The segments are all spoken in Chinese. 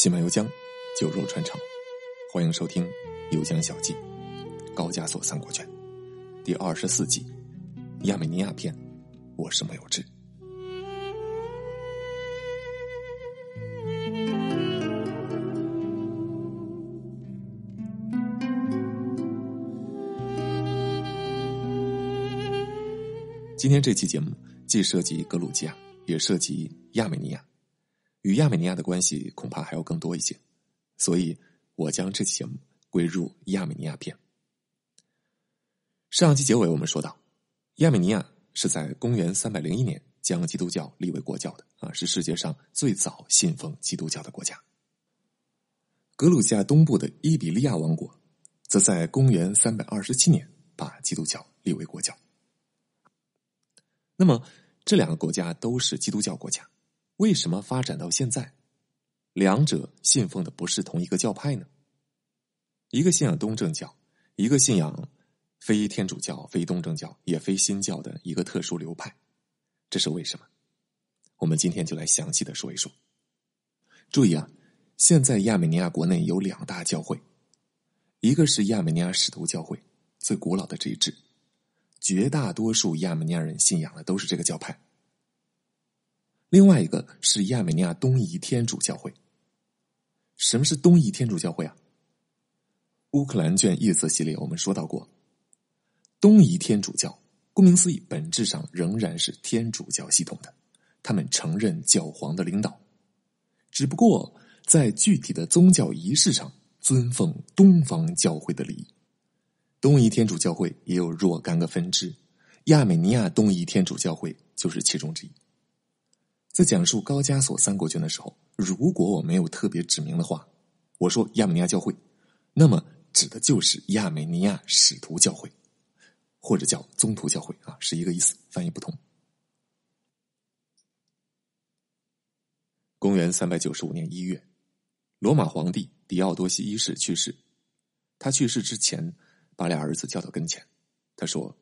西满游江，酒肉穿肠。欢迎收听《游江小记》，高加索三国卷第二十四集《亚美尼亚篇》。我是莫有志。今天这期节目既涉及格鲁吉亚，也涉及亚美尼亚。与亚美尼亚的关系恐怕还要更多一些，所以我将这期节目归入亚美尼亚篇。上期结尾我们说到，亚美尼亚是在公元三百零一年将基督教立为国教的啊，是世界上最早信奉基督教的国家。格鲁吉亚东部的伊比利亚王国，则在公元三百二十七年把基督教立为国教。那么这两个国家都是基督教国家。为什么发展到现在，两者信奉的不是同一个教派呢？一个信仰东正教，一个信仰非天主教、非东正教，也非新教的一个特殊流派，这是为什么？我们今天就来详细的说一说。注意啊，现在亚美尼亚国内有两大教会，一个是亚美尼亚使徒教会，最古老的这一支，绝大多数亚美尼亚人信仰的都是这个教派。另外一个是亚美尼亚东仪天主教会。什么是东仪天主教会啊？乌克兰卷夜色系列我们说到过，东仪天主教顾名思义，本质上仍然是天主教系统的，他们承认教皇的领导，只不过在具体的宗教仪式上尊奉东方教会的礼仪。东仪天主教会也有若干个分支，亚美尼亚东仪天主教会就是其中之一。在讲述高加索三国卷的时候，如果我没有特别指明的话，我说亚美尼亚教会，那么指的就是亚美尼亚使徒教会，或者叫宗徒教会啊，是一个意思，翻译不同。公元三百九十五年一月，罗马皇帝狄奥多西一世去世。他去世之前，把俩儿子叫到跟前，他说：“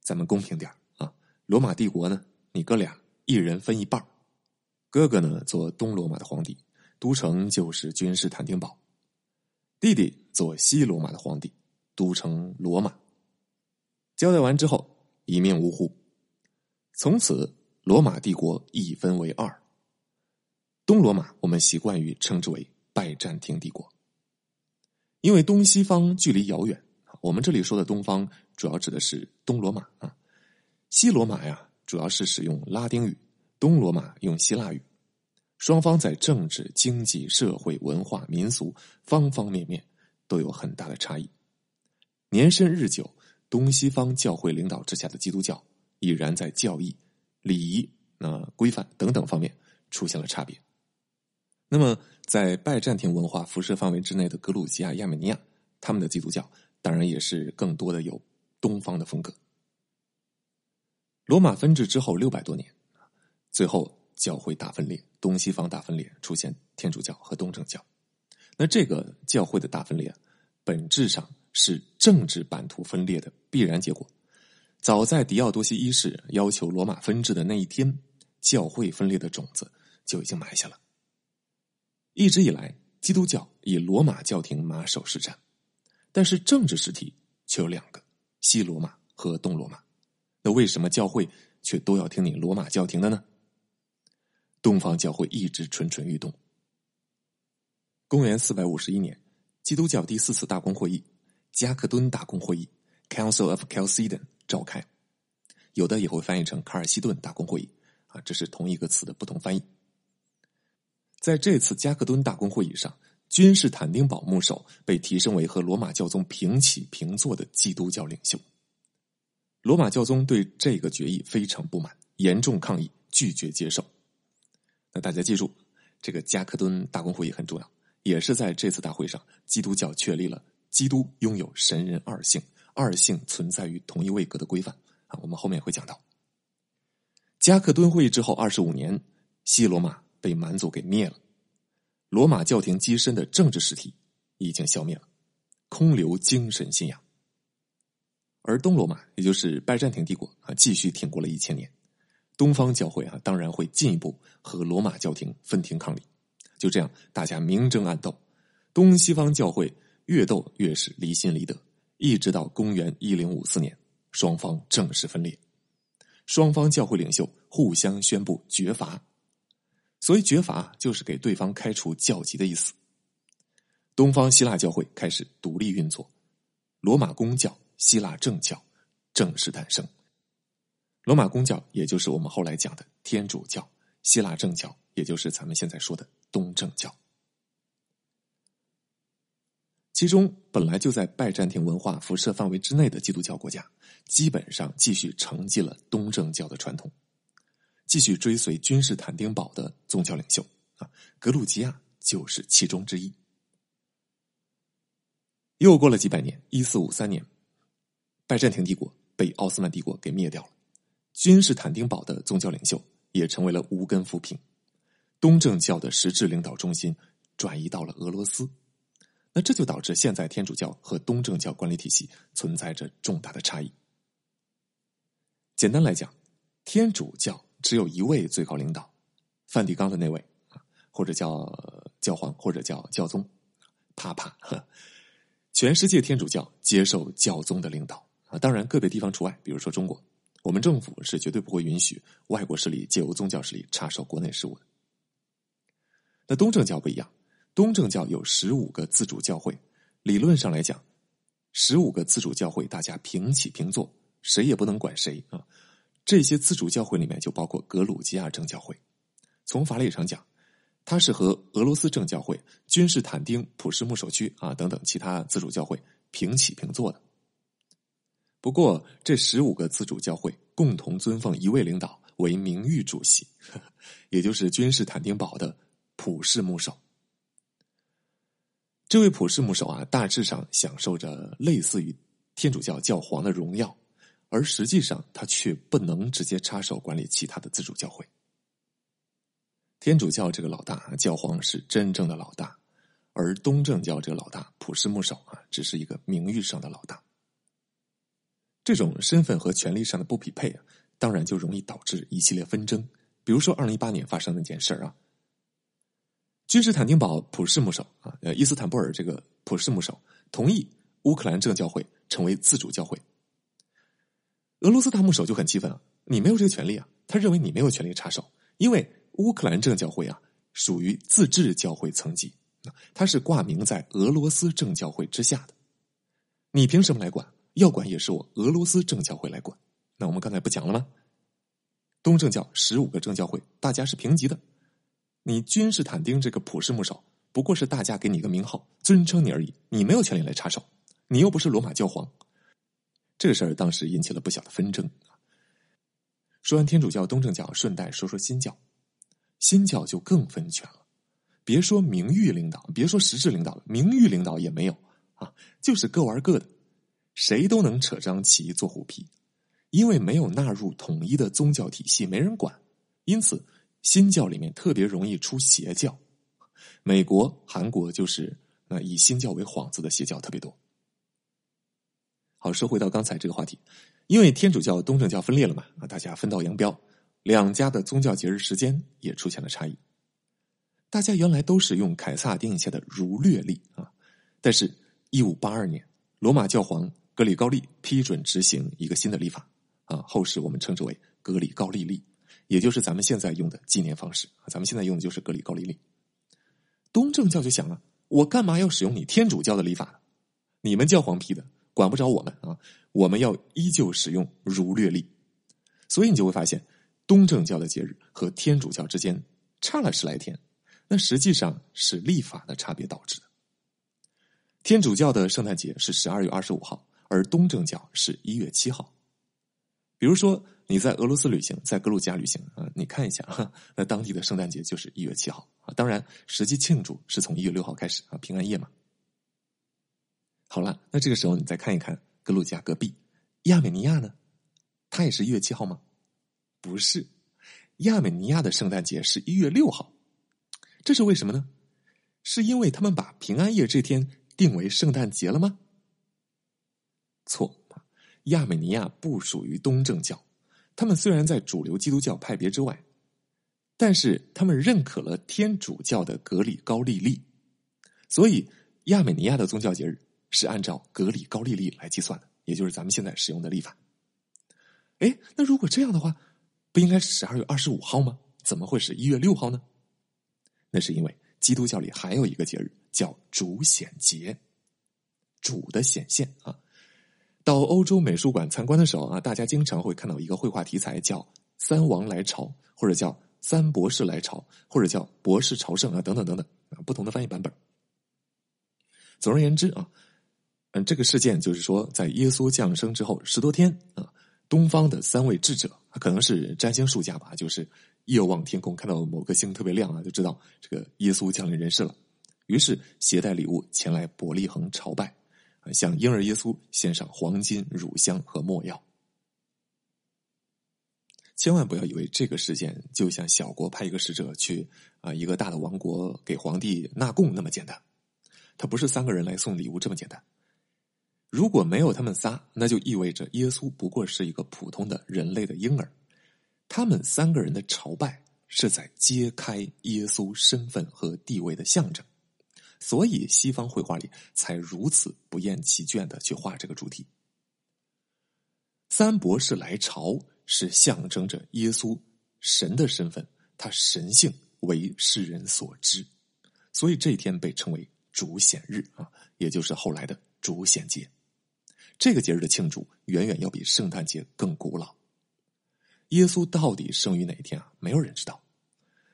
咱们公平点啊，罗马帝国呢，你哥俩。”一人分一半哥哥呢做东罗马的皇帝，都城就是君士坦丁堡；弟弟做西罗马的皇帝，都城罗马。交代完之后，一命呜呼。从此，罗马帝国一分为二。东罗马我们习惯于称之为拜占庭帝国，因为东西方距离遥远，我们这里说的东方主要指的是东罗马啊，西罗马呀。主要是使用拉丁语，东罗马用希腊语，双方在政治、经济、社会、文化、民俗方方面面都有很大的差异。年深日久，东西方教会领导之下的基督教已然在教义、礼仪、那规范等等方面出现了差别。那么，在拜占庭文化辐射范围之内的格鲁吉亚、亚美尼亚，他们的基督教当然也是更多的有东方的风格。罗马分治之后六百多年，最后教会大分裂，东西方大分裂，出现天主教和东正教。那这个教会的大分裂，本质上是政治版图分裂的必然结果。早在狄奥多西一世要求罗马分治的那一天，教会分裂的种子就已经埋下了。一直以来，基督教以罗马教廷马首是瞻，但是政治实体却有两个：西罗马和东罗马。那为什么教会却都要听你罗马教廷的呢？东方教会一直蠢蠢欲动。公元四百五十一年，基督教第四次大公会议——加克敦大公会议 （Council of Chalcedon） 召开，有的也会翻译成卡尔西顿大公会议，啊，这是同一个词的不同翻译。在这次加克敦大公会议上，君士坦丁堡牧首被提升为和罗马教宗平起平坐的基督教领袖。罗马教宗对这个决议非常不满，严重抗议，拒绝接受。那大家记住，这个加克敦大公会议很重要，也是在这次大会上，基督教确立了基督拥有神人二性，二性存在于同一位格的规范啊。我们后面会讲到。加克敦会议之后二十五年，西罗马被蛮族给灭了，罗马教廷跻身的政治实体已经消灭了，空留精神信仰。而东罗马，也就是拜占庭帝国啊，继续挺过了一千年。东方教会啊，当然会进一步和罗马教廷分庭抗礼，就这样，大家明争暗斗，东西方教会越斗越是离心离德，一直到公元一零五四年，双方正式分裂，双方教会领袖互相宣布绝罚。所谓绝罚，就是给对方开除教籍的意思。东方希腊教会开始独立运作，罗马公教、希腊正教正式诞生。罗马公教也就是我们后来讲的天主教，希腊正教也就是咱们现在说的东正教。其中本来就在拜占庭文化辐射范围之内的基督教国家，基本上继续承继了东正教的传统，继续追随君士坦丁堡的宗教领袖啊，格鲁吉亚就是其中之一。又过了几百年，一四五三年，拜占庭帝国被奥斯曼帝国给灭掉了，君士坦丁堡的宗教领袖也成为了无根浮萍，东正教的实质领导中心转移到了俄罗斯，那这就导致现在天主教和东正教管理体系存在着重大的差异。简单来讲，天主教只有一位最高领导，梵蒂冈的那位啊，或者叫教皇，或者叫教宗，帕帕。全世界天主教接受教宗的领导当然个别地方除外，比如说中国，我们政府是绝对不会允许外国势力借由宗教势力插手国内事务的。那东正教不一样，东正教有十五个自主教会，理论上来讲，十五个自主教会大家平起平坐，谁也不能管谁啊。这些自主教会里面就包括格鲁吉亚正教会，从法理上讲。它是和俄罗斯正教会、君士坦丁普什牧首区啊等等其他自主教会平起平坐的。不过，这十五个自主教会共同尊奉一位领导为名誉主席，也就是君士坦丁堡的普世牧首。这位普世牧首啊，大致上享受着类似于天主教教皇的荣耀，而实际上他却不能直接插手管理其他的自主教会。天主教这个老大，教皇是真正的老大，而东正教这个老大普世牧首啊，只是一个名誉上的老大。这种身份和权力上的不匹配啊，当然就容易导致一系列纷争。比如说，二零一八年发生那件事儿啊，君士坦丁堡普世牧首啊，呃，伊斯坦布尔这个普世牧首同意乌克兰正教会成为自主教会，俄罗斯大牧首就很气愤啊，你没有这个权利啊，他认为你没有权利插手，因为。乌克兰正教会啊，属于自治教会层级，它是挂名在俄罗斯正教会之下的。你凭什么来管？要管也是我俄罗斯正教会来管。那我们刚才不讲了吗？东正教十五个正教会，大家是平级的。你君士坦丁这个普世牧首，不过是大家给你一个名号，尊称你而已，你没有权利来插手。你又不是罗马教皇。这个事儿当时引起了不小的纷争。说完天主教、东正教，顺带说说新教。新教就更分权了，别说名誉领导，别说实质领导了，名誉领导也没有啊，就是各玩各的，谁都能扯张旗做虎皮，因为没有纳入统一的宗教体系，没人管，因此新教里面特别容易出邪教。美国、韩国就是那以新教为幌子的邪教特别多。好，说回到刚才这个话题，因为天主教、东正教分裂了嘛，啊，大家分道扬镳。两家的宗教节日时间也出现了差异。大家原来都是用凯撒定下的儒略历啊，但是，一五八二年，罗马教皇格里高利批准执行一个新的历法啊，后世我们称之为格里高利历，也就是咱们现在用的纪念方式。咱们现在用的就是格里高利历。东正教就想了，我干嘛要使用你天主教的历法？你们教皇批的，管不着我们啊，我们要依旧使用儒略历。所以你就会发现。东正教的节日和天主教之间差了十来天，那实际上是历法的差别导致的。天主教的圣诞节是十二月二十五号，而东正教是一月七号。比如说你在俄罗斯旅行，在格鲁吉亚旅行啊，你看一下哈，那当地的圣诞节就是一月七号啊。当然，实际庆祝是从一月六号开始啊，平安夜嘛。好了，那这个时候你再看一看格鲁吉亚隔壁亚美尼亚呢，它也是一月七号吗？不是，亚美尼亚的圣诞节是一月六号，这是为什么呢？是因为他们把平安夜这天定为圣诞节了吗？错，亚美尼亚不属于东正教，他们虽然在主流基督教派别之外，但是他们认可了天主教的格里高利历，所以亚美尼亚的宗教节日是按照格里高利历来计算的，也就是咱们现在使用的历法。哎，那如果这样的话，不应该是十二月二十五号吗？怎么会是一月六号呢？那是因为基督教里还有一个节日叫主显节，主的显现啊。到欧洲美术馆参观的时候啊，大家经常会看到一个绘画题材叫“三王来朝”或者叫“三博士来朝”或者叫“博士朝圣”啊，等等等等啊，不同的翻译版本。总而言之啊，嗯，这个事件就是说，在耶稣降生之后十多天啊，东方的三位智者，可能是占星术家吧，就是夜望天空，看到某个星特别亮啊，就知道这个耶稣降临人世了，于是携带礼物前来伯利恒朝拜。向婴儿耶稣献上黄金、乳香和没药。千万不要以为这个事件就像小国派一个使者去啊一个大的王国给皇帝纳贡那么简单，他不是三个人来送礼物这么简单。如果没有他们仨，那就意味着耶稣不过是一个普通的人类的婴儿。他们三个人的朝拜是在揭开耶稣身份和地位的象征。所以，西方绘画里才如此不厌其倦的去画这个主题。三博士来朝是象征着耶稣神的身份，他神性为世人所知，所以这一天被称为主显日啊，也就是后来的主显节。这个节日的庆祝远远要比圣诞节更古老。耶稣到底生于哪一天啊？没有人知道。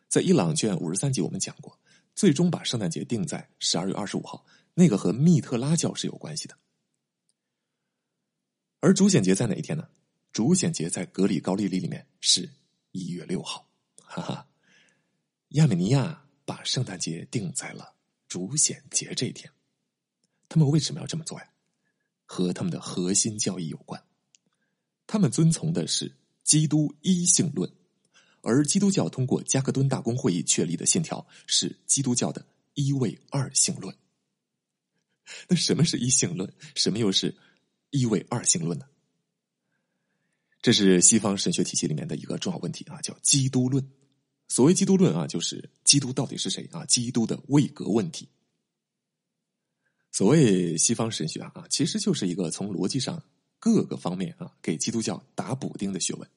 在伊朗卷五十三集我们讲过。最终把圣诞节定在十二月二十五号，那个和密特拉教是有关系的。而主显节在哪一天呢？主显节在格里高利历里面是一月六号，哈哈。亚美尼亚把圣诞节定在了主显节这一天，他们为什么要这么做呀？和他们的核心教义有关，他们遵从的是基督一性论。而基督教通过加克敦大公会议确立的信条是基督教的一位二性论。那什么是一性论？什么又是一位二性论呢？这是西方神学体系里面的一个重要问题啊，叫基督论。所谓基督论啊，就是基督到底是谁啊？基督的位格问题。所谓西方神学啊，其实就是一个从逻辑上各个方面啊给基督教打补丁的学问。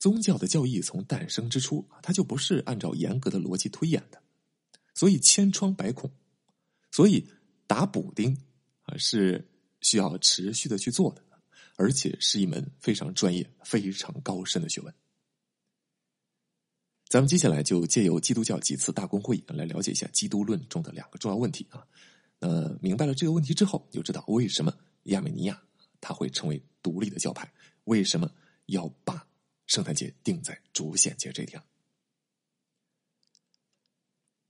宗教的教义从诞生之初，它就不是按照严格的逻辑推演的，所以千疮百孔，所以打补丁啊是需要持续的去做的，而且是一门非常专业、非常高深的学问。咱们接下来就借由基督教几次大公会来了解一下基督论中的两个重要问题啊。那明白了这个问题之后，就知道为什么亚美尼亚它会成为独立的教派，为什么要把。圣诞节定在主显节这天。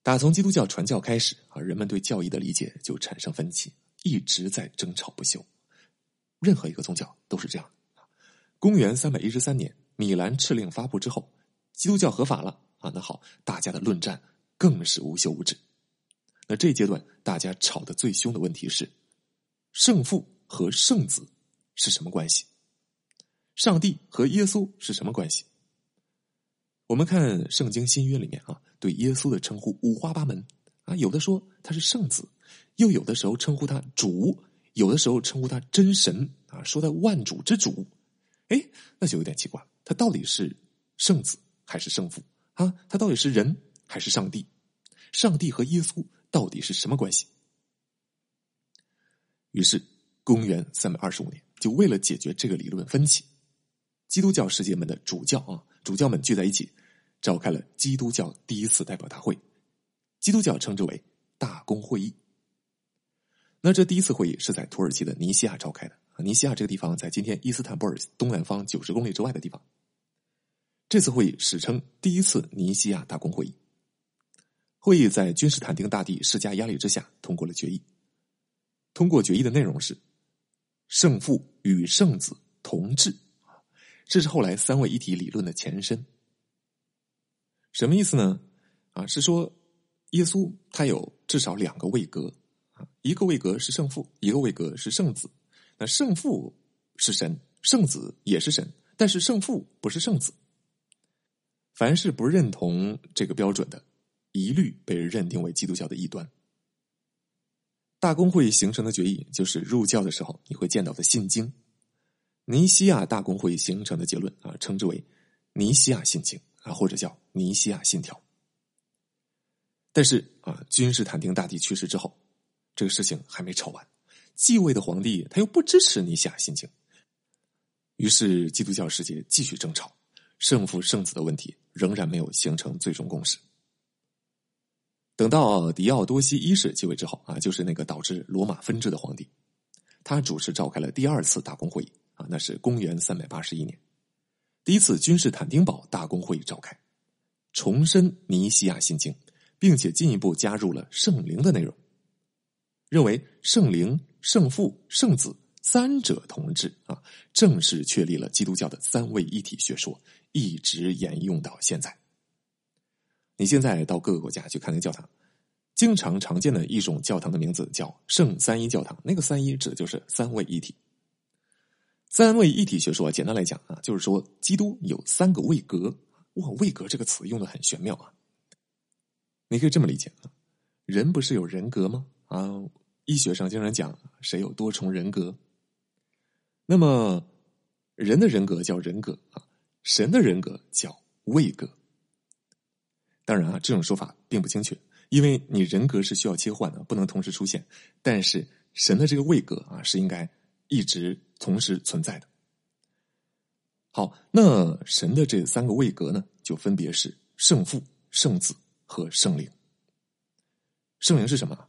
打从基督教传教开始啊，人们对教义的理解就产生分歧，一直在争吵不休。任何一个宗教都是这样。公元三百一十三年，米兰敕令发布之后，基督教合法了啊。那好，大家的论战更是无休无止。那这一阶段大家吵得最凶的问题是：圣父和圣子是什么关系？上帝和耶稣是什么关系？我们看《圣经新约》里面啊，对耶稣的称呼五花八门啊，有的说他是圣子，又有的时候称呼他主，有的时候称呼他真神啊，说他万主之主。哎，那就有点奇怪了，他到底是圣子还是圣父啊？他到底是人还是上帝？上帝和耶稣到底是什么关系？于是，公元三百二十五年，就为了解决这个理论分歧。基督教世界们的主教啊，主教们聚在一起，召开了基督教第一次代表大会。基督教称之为大公会议。那这第一次会议是在土耳其的尼西亚召开的。尼西亚这个地方在今天伊斯坦布尔东南方九十公里之外的地方。这次会议史称第一次尼西亚大公会议。会议在君士坦丁大帝施加压力之下通过了决议。通过决议的内容是：圣父与圣子同治。这是后来三位一体理论的前身。什么意思呢？啊，是说耶稣他有至少两个位格啊，一个位格是圣父，一个位格是圣子。那圣父是神，圣子也是神，但是圣父不是圣子。凡是不认同这个标准的，一律被认定为基督教的异端。大公会形成的决议，就是入教的时候你会见到的信经。尼西亚大公会形成的结论啊，称之为尼西亚信经啊，或者叫尼西亚信条。但是啊，君士坦丁大帝去世之后，这个事情还没吵完，继位的皇帝他又不支持尼西亚信经，于是基督教世界继续争吵，圣父圣子的问题仍然没有形成最终共识。等到狄奥多西一世继位之后啊，就是那个导致罗马分治的皇帝，他主持召开了第二次大公会议啊，那是公元三百八十一年，第一次君士坦丁堡大公会议召开，重申尼西亚信经，并且进一步加入了圣灵的内容，认为圣灵、圣父、圣子三者同治啊，正式确立了基督教的三位一体学说，一直沿用到现在。你现在到各个国家去看那个教堂，经常常见的一种教堂的名字叫圣三一教堂。那个三一指的就是三位一体。三位一体学说，简单来讲啊，就是说基督有三个位格。哇，位格这个词用的很玄妙啊。你可以这么理解啊，人不是有人格吗？啊，医学上经常讲谁有多重人格。那么人的人格叫人格啊，神的人格叫位格。当然啊，这种说法并不精确，因为你人格是需要切换的，不能同时出现。但是神的这个位格啊，是应该一直同时存在的。好，那神的这三个位格呢，就分别是圣父、圣子和圣灵。圣灵是什么？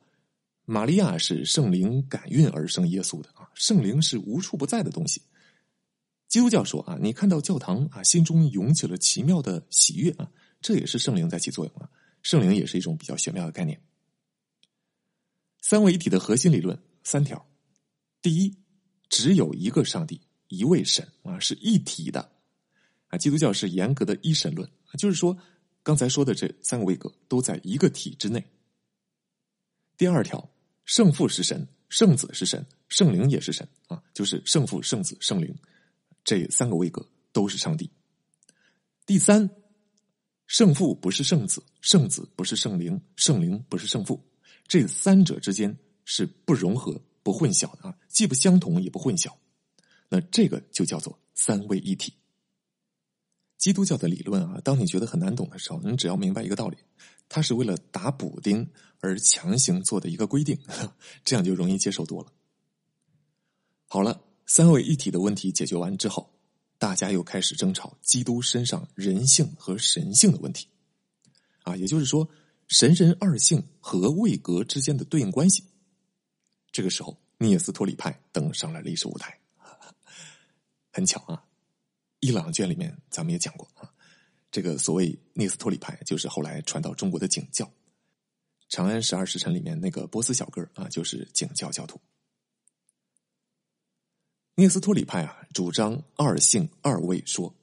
玛利亚是圣灵感孕而生耶稣的啊，圣灵是无处不在的东西。基督教说啊，你看到教堂啊，心中涌起了奇妙的喜悦啊。这也是圣灵在起作用啊！圣灵也是一种比较玄妙的概念。三位一体的核心理论三条：第一，只有一个上帝，一位神啊，是一体的啊。基督教是严格的一神论，就是说刚才说的这三个位格都在一个体之内。第二条，圣父是神，圣子是神，圣灵也是神啊，就是圣父、圣子、圣灵这三个位格都是上帝。第三。圣父不是圣子，圣子不是圣灵，圣灵不是圣父，这三者之间是不融合、不混淆的啊，既不相同也不混淆。那这个就叫做三位一体。基督教的理论啊，当你觉得很难懂的时候，你只要明白一个道理，它是为了打补丁而强行做的一个规定，这样就容易接受多了。好了，三位一体的问题解决完之后。大家又开始争吵基督身上人性和神性的问题，啊，也就是说神人二性和位格之间的对应关系。这个时候，聂斯托里派登上了历史舞台。很巧啊，伊朗卷里面咱们也讲过啊，这个所谓聂斯托里派就是后来传到中国的景教，《长安十二时辰》里面那个波斯小哥啊，就是景教教徒。聂斯托里派啊，主张二性二位说，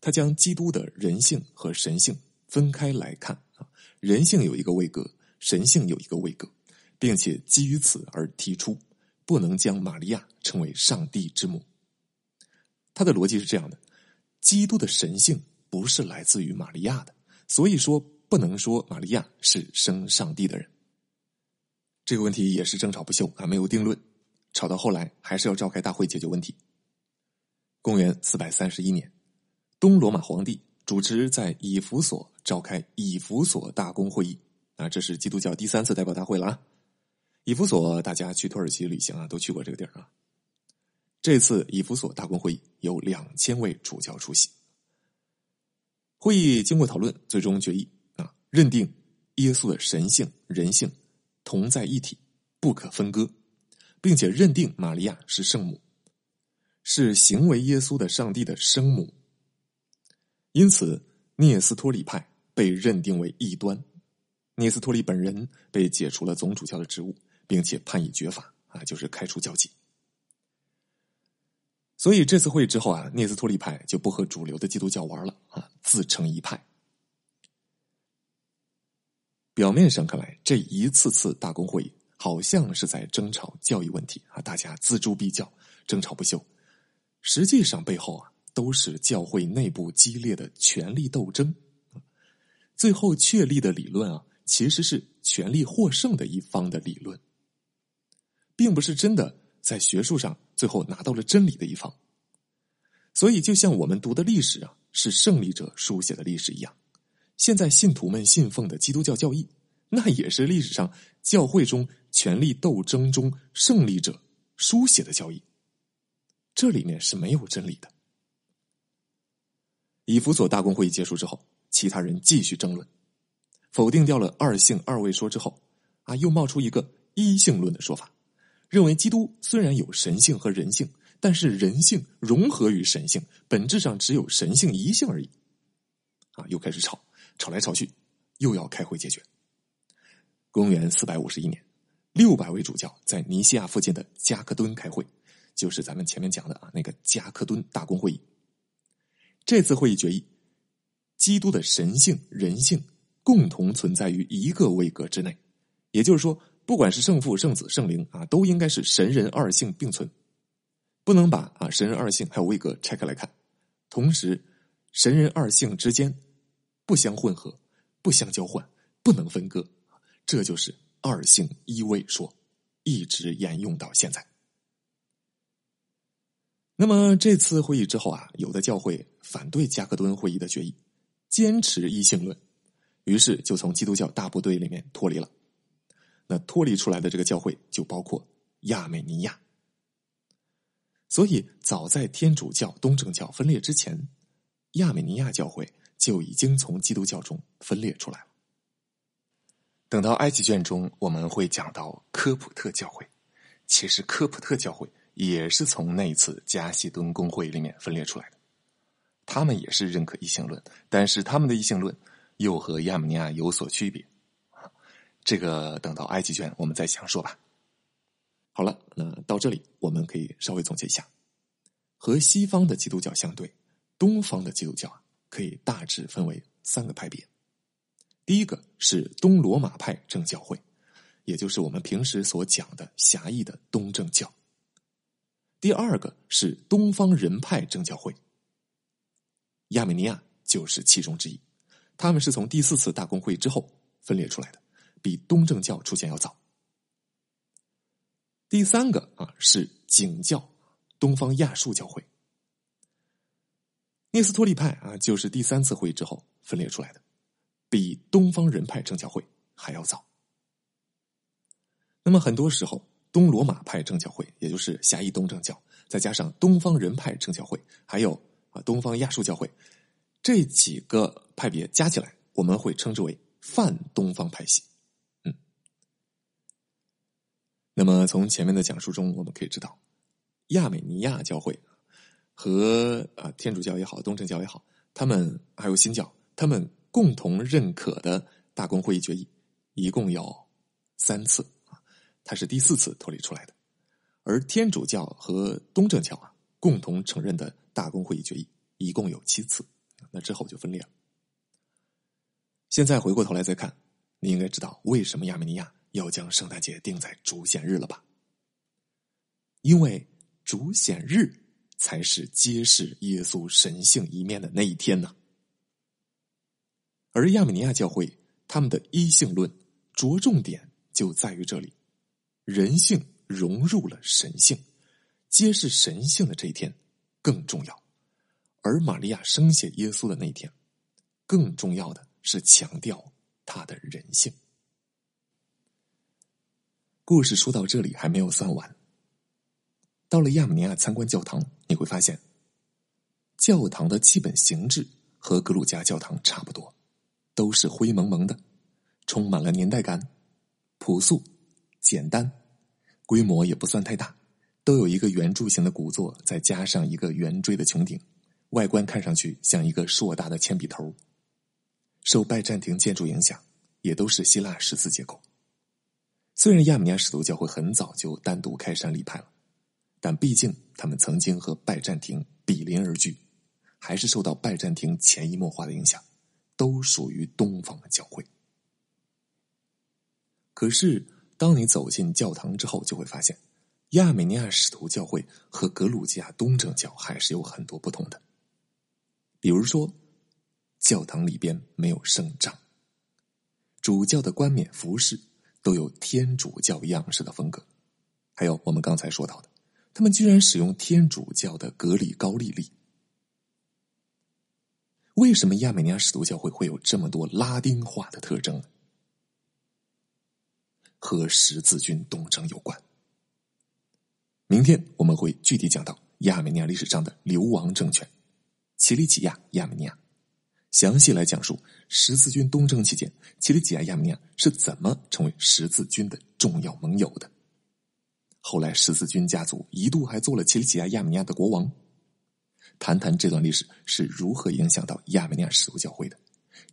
他将基督的人性和神性分开来看啊，人性有一个位格，神性有一个位格，并且基于此而提出不能将玛利亚称为上帝之母。他的逻辑是这样的：基督的神性不是来自于玛利亚的，所以说不能说玛利亚是生上帝的人。这个问题也是争吵不休啊，没有定论。吵到后来，还是要召开大会解决问题。公元四百三十一年，东罗马皇帝主持在以弗所召开以弗所大公会议啊，这是基督教第三次代表大会了啊。以弗所，大家去土耳其旅行啊，都去过这个地儿啊。这次以弗所大公会议有两千位主教出席。会议经过讨论，最终决议啊，认定耶稣的神性、人性同在一体，不可分割。并且认定玛利亚是圣母，是行为耶稣的上帝的生母。因此，聂斯托里派被认定为异端，聂斯托里本人被解除了总主教的职务，并且判以绝法啊，就是开除教籍。所以这次会议之后啊，聂斯托利派就不和主流的基督教玩了啊，自成一派。表面上看来，这一次次大公会议。好像是在争吵教育问题啊，大家锱铢必较，争吵不休。实际上背后啊，都是教会内部激烈的权力斗争。最后确立的理论啊，其实是权力获胜的一方的理论，并不是真的在学术上最后拿到了真理的一方。所以，就像我们读的历史啊，是胜利者书写的历史一样，现在信徒们信奉的基督教教义，那也是历史上教会中权力斗争中胜利者书写的教义。这里面是没有真理的。以弗所大公会议结束之后，其他人继续争论，否定掉了二性二位说之后，啊，又冒出一个一性论的说法，认为基督虽然有神性和人性。但是人性融合于神性，本质上只有神性一性而已。啊，又开始吵，吵来吵去，又要开会解决。公元四百五十一年，六百位主教在尼西亚附近的加克敦开会，就是咱们前面讲的啊那个加克敦大公会议。这次会议决议，基督的神性、人性共同存在于一个位格之内，也就是说，不管是圣父、圣子、圣灵啊，都应该是神人二性并存。不能把啊神人二性还有位格拆开来看，同时神人二性之间不相混合、不相交换、不能分割，这就是二性一位说，一直沿用到现在。那么这次会议之后啊，有的教会反对加克敦会议的决议，坚持一性论，于是就从基督教大部队里面脱离了。那脱离出来的这个教会就包括亚美尼亚。所以，早在天主教、东正教分裂之前，亚美尼亚教会就已经从基督教中分裂出来了。等到埃及卷中，我们会讲到科普特教会。其实，科普特教会也是从那一次加西敦公会里面分裂出来的。他们也是认可异性论，但是他们的异性论又和亚美尼亚有所区别。这个等到埃及卷我们再详说吧。好了，那到这里我们可以稍微总结一下：和西方的基督教相对，东方的基督教啊，可以大致分为三个派别。第一个是东罗马派正教会，也就是我们平时所讲的狭义的东正教。第二个是东方人派正教会，亚美尼亚就是其中之一。他们是从第四次大公会之后分裂出来的，比东正教出现要早。第三个啊是景教，东方亚述教会，聂斯托利派啊就是第三次会议之后分裂出来的，比东方人派正教会还要早。那么很多时候，东罗马派正教会，也就是狭义东正教，再加上东方人派正教会，还有啊东方亚述教会，这几个派别加起来，我们会称之为泛东方派系。那么，从前面的讲述中，我们可以知道，亚美尼亚教会和啊天主教也好，东正教也好，他们还有新教，他们共同认可的大公会议决议一共有三次啊，它是第四次脱离出来的。而天主教和东正教啊共同承认的大公会议决议一共有七次，那之后就分裂了。现在回过头来再看，你应该知道为什么亚美尼亚。要将圣诞节定在主显日了吧？因为主显日才是揭示耶稣神性一面的那一天呢。而亚美尼亚教会他们的一性论着重点就在于这里：人性融入了神性，揭示神性的这一天更重要。而玛利亚生下耶稣的那一天，更重要的是强调他的人性。故事说到这里还没有算完。到了亚美尼亚参观教堂，你会发现，教堂的基本形制和格鲁加教堂差不多，都是灰蒙蒙的，充满了年代感，朴素、简单，规模也不算太大，都有一个圆柱形的鼓座，再加上一个圆锥的穹顶，外观看上去像一个硕大的铅笔头。受拜占庭建筑影响，也都是希腊十字结构。虽然亚美尼亚使徒教会很早就单独开山立派了，但毕竟他们曾经和拜占庭比邻而居，还是受到拜占庭潜移默化的影响，都属于东方的教会。可是，当你走进教堂之后，就会发现，亚美尼亚使徒教会和格鲁吉亚东正教还是有很多不同的。比如说，教堂里边没有圣杖。主教的冠冕服饰都有天主教样式的风格。还有我们刚才说到的，他们居然使用天主教的格里高利历。为什么亚美尼亚使徒教会会有这么多拉丁化的特征呢？和十字军东征有关。明天我们会具体讲到亚美尼亚历史上的流亡政权——奇里乞亚亚美尼亚，详细来讲述十字军东征期间，奇里乞亚亚美尼亚是怎么成为十字军的重要盟友的。后来，十字军家族一度还做了奇里乞亚亚美尼亚的国王。谈谈这段历史是如何影响到亚美尼亚使徒教会的，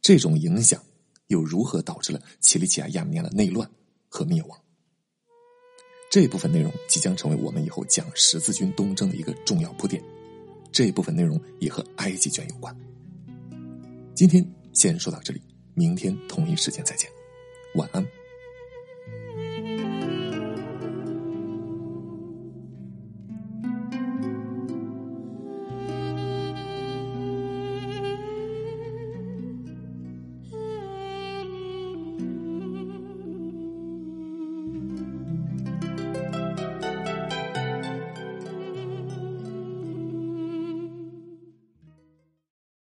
这种影响又如何导致了奇里乞亚亚美尼亚的内乱和灭亡？这部分内容即将成为我们以后讲十字军东征的一个重要铺垫。这部分内容也和埃及卷有关。今天先说到这里，明天同一时间再见，晚安。